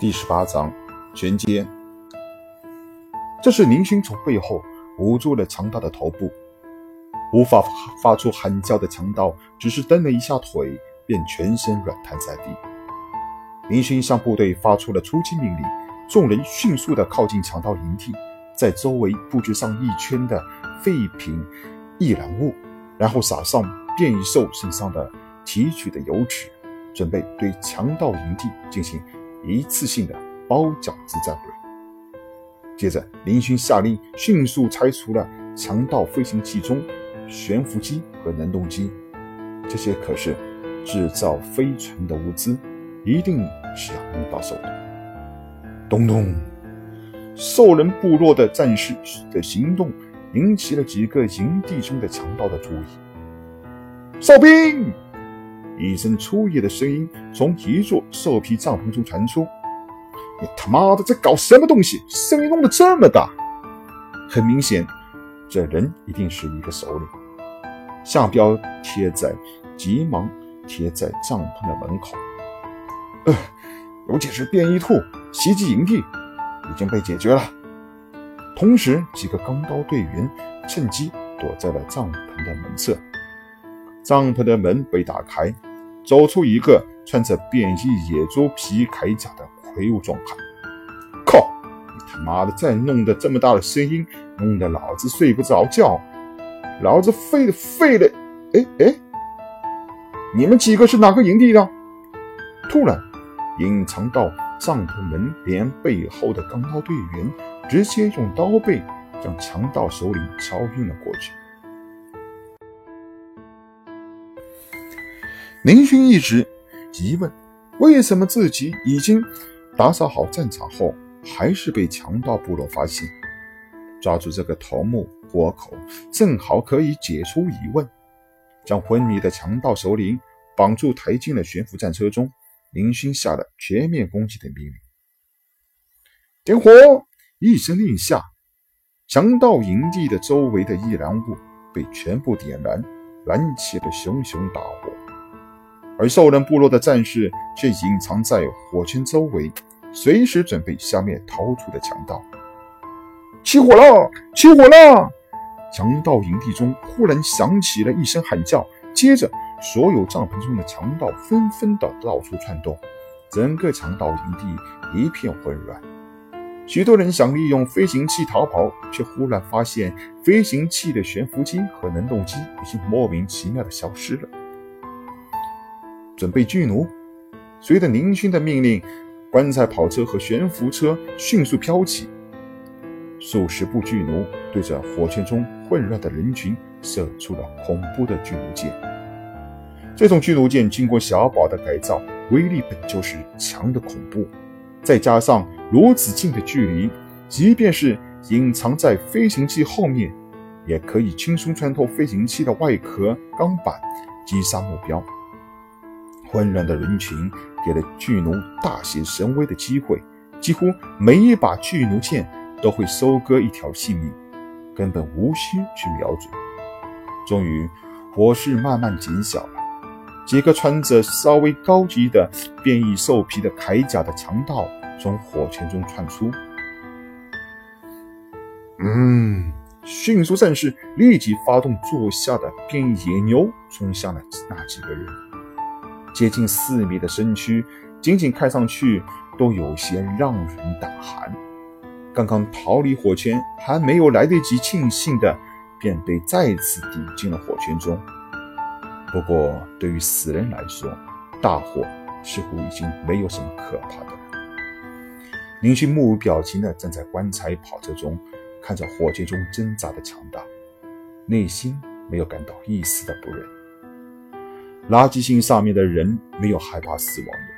第十八章全歼。这是林勋从背后捂住了强盗的头部，无法发出喊叫的强盗只是蹬了一下腿，便全身软瘫在地。林勋向部队发出了出击命令，众人迅速地靠近强盗营地，在周围布置上一圈的废品易燃物，然后撒上变异兽身上的提取的油脂，准备对强盗营地进行。一次性的包饺子战略。接着，林勋下令迅速拆除了强盗飞行器中悬浮机和能动机，这些可是制造飞船的物资，一定是要用到手的。咚咚，兽人部落的战士的行动引起了几个营地中的强盗的注意。哨兵！一声粗野的声音从一座兽皮帐篷中传出：“你他妈的在搞什么东西？声音弄得这么大！”很明显，这人一定是一个首领。下标贴在，急忙贴在帐篷的门口。呃，尤其是变异兔袭击营地已经被解决了。同时，几个钢刀队员趁机躲在了帐篷的门侧。帐篷的门被打开。走出一个穿着变异野猪皮铠甲的魁梧壮汉。靠！你他妈的再弄得这么大的声音，弄得老子睡不着觉，老子废了废了！哎哎，你们几个是哪个营地的？突然，隐藏到帐篷门帘背后的钢刀队员直接用刀背将强盗首领敲晕了过去。林勋一直疑问：为什么自己已经打扫好战场后，还是被强盗部落发现？抓住这个头目活口，正好可以解除疑问。将昏迷的强盗首领绑住，抬进了悬浮战车中。林勋下了全面攻击的命令：点火！一声令下，强盗营地的周围的易燃物被全部点燃，燃起了熊熊大火。而兽人部落的战士却隐藏在火圈周围，随时准备消灭逃出的强盗。起火了！起火了！强盗营地中忽然响起了一声喊叫，接着所有帐篷中的强盗纷纷的到处窜动，整个强盗营地一片混乱。许多人想利用飞行器逃跑，却忽然发现飞行器的悬浮机和能动机已经莫名其妙的消失了。准备巨弩，随着林勋的命令，棺材跑车和悬浮车迅速飘起，数十部巨弩对着火圈中混乱的人群射出了恐怖的巨弩箭。这种巨弩箭经过小宝的改造，威力本就是强的恐怖，再加上如此近的距离，即便是隐藏在飞行器后面，也可以轻松穿透飞行器的外壳钢板，击杀目标。混乱的人群给了巨弩大显神威的机会，几乎每一把巨弩箭都会收割一条性命，根本无需去瞄准。终于，火势慢慢减小了，几个穿着稍微高级的变异兽皮的铠甲的强盗从火圈中窜出。嗯，迅速战士立即发动座下的变异野牛，冲向了那几个人。接近四米的身躯，仅仅看上去都有些让人胆寒。刚刚逃离火圈，还没有来得及庆幸的，便被再次顶进了火圈中。不过，对于死人来说，大火似乎已经没有什么可怕的了。林勋目无表情地站在棺材跑车中，看着火圈中挣扎的强盗，内心没有感到一丝的不忍。垃圾星上面的人没有害怕死亡的，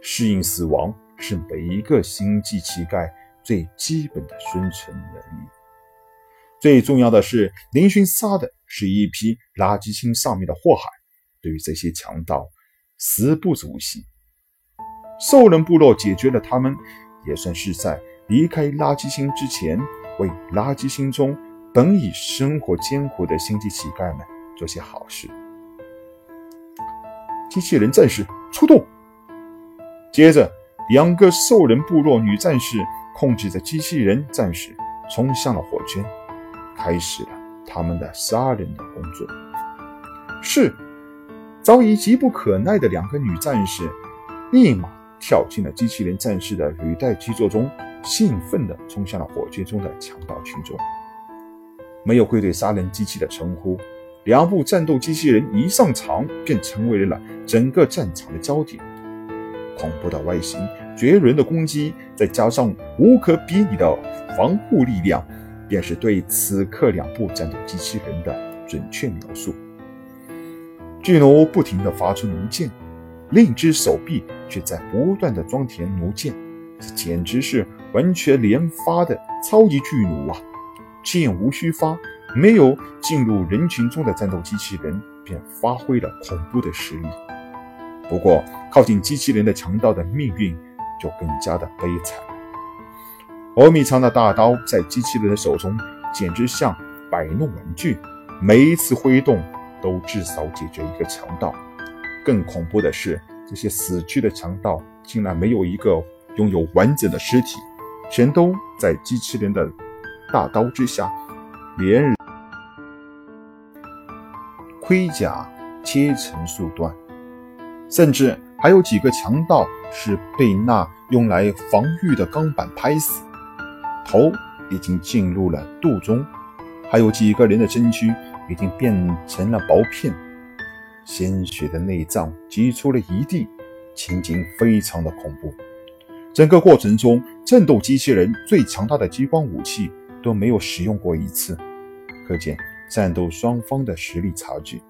适应死亡是每一个星际乞丐最基本的生存能力。最重要的是，林勋杀的是一批垃圾星上面的祸害，对于这些强盗，死不足惜。兽人部落解决了他们，也算是在离开垃圾星之前，为垃圾星中本已生活艰苦的星际乞丐们做些好事。机器人战士出动。接着，两个兽人部落女战士控制着机器人战士，冲向了火圈，开始了他们的杀人的工作。是，早已急不可耐的两个女战士，立马跳进了机器人战士的履带基座中，兴奋地冲向了火圈中的强盗群众。没有归队杀人机器的称呼，两部战斗机器人一上场便成为了整个战场的焦点。恐怖的外形、绝伦的攻击，再加上无可比拟的防护力量，便是对此刻两部战斗机器人的准确描述。巨弩不停地发出弩箭，另一只手臂却在不断地装填弩箭，这简直是完全连发的超级巨弩啊！箭无虚发，没有进入人群中的战斗机器人便发挥了恐怖的实力。不过，靠近机器人的强盗的命运就更加的悲惨。欧米长的大刀在机器人的手中简直像摆弄玩具，每一次挥动都至少解决一个强盗。更恐怖的是，这些死去的强盗竟然没有一个拥有完整的尸体，全都在机器人的。大刀之下，连人盔甲切成数段，甚至还有几个强盗是被那用来防御的钢板拍死，头已经进入了肚中，还有几个人的身躯已经变成了薄片，鲜血的内脏挤出了一地，情景非常的恐怖。整个过程中，战斗机器人最强大的激光武器。都没有使用过一次，可见战斗双方的实力差距。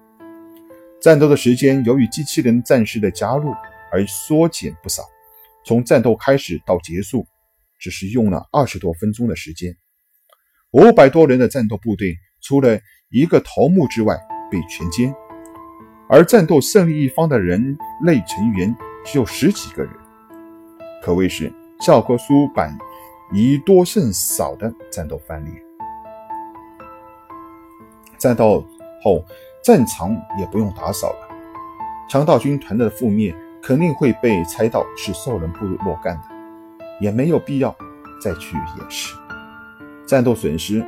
战斗的时间由于机器人战士的加入而缩减不少，从战斗开始到结束，只是用了二十多分钟的时间。五百多人的战斗部队，除了一个头目之外被全歼，而战斗胜利一方的人类成员只有十几个人，可谓是教科书版。以多胜少的战斗范例，战斗后战场也不用打扫了。强盗军团的覆灭肯定会被猜到是兽人部落干的，也没有必要再去掩饰。战斗损失：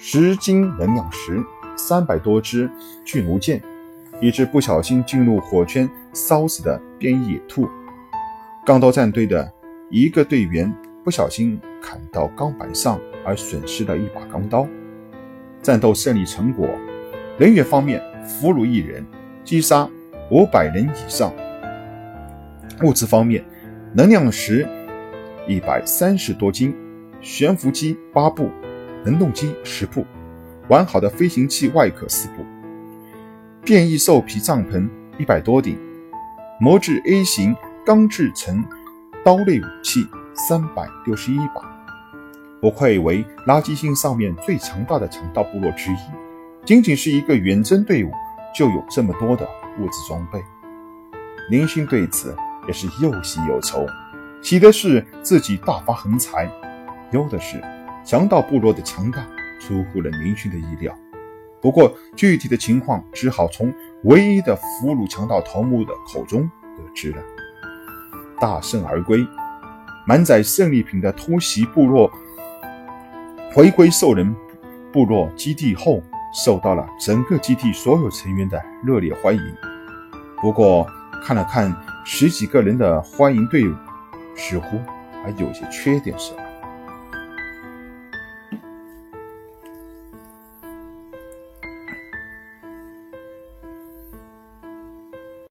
十斤能量石、三百多只巨弩箭，一只不小心进入火圈烧死的变异野兔，钢刀战队的一个队员。不小心砍到钢板上而损失了一把钢刀。战斗胜利成果：人员方面俘虏一人，击杀五百人以上。物资方面，能量石一百三十多斤，悬浮机八部，能动机十部，完好的飞行器外壳四部，变异兽皮帐篷一百多顶，磨制 A 型钢制成刀类武器。三百六十一把，不愧为垃圾星上面最强大的强盗部落之一。仅仅是一个远征队伍，就有这么多的物资装备。林星对此也是又喜又愁，喜的是自己大发横财，忧的是强盗部落的强大出乎了林星的意料。不过具体的情况只好从唯一的俘虏强盗头目的口中得知了。大胜而归。满载胜利品的突袭部落回归兽人部落基地后，受到了整个基地所有成员的热烈欢迎。不过，看了看十几个人的欢迎队伍，似乎还有些缺点什么。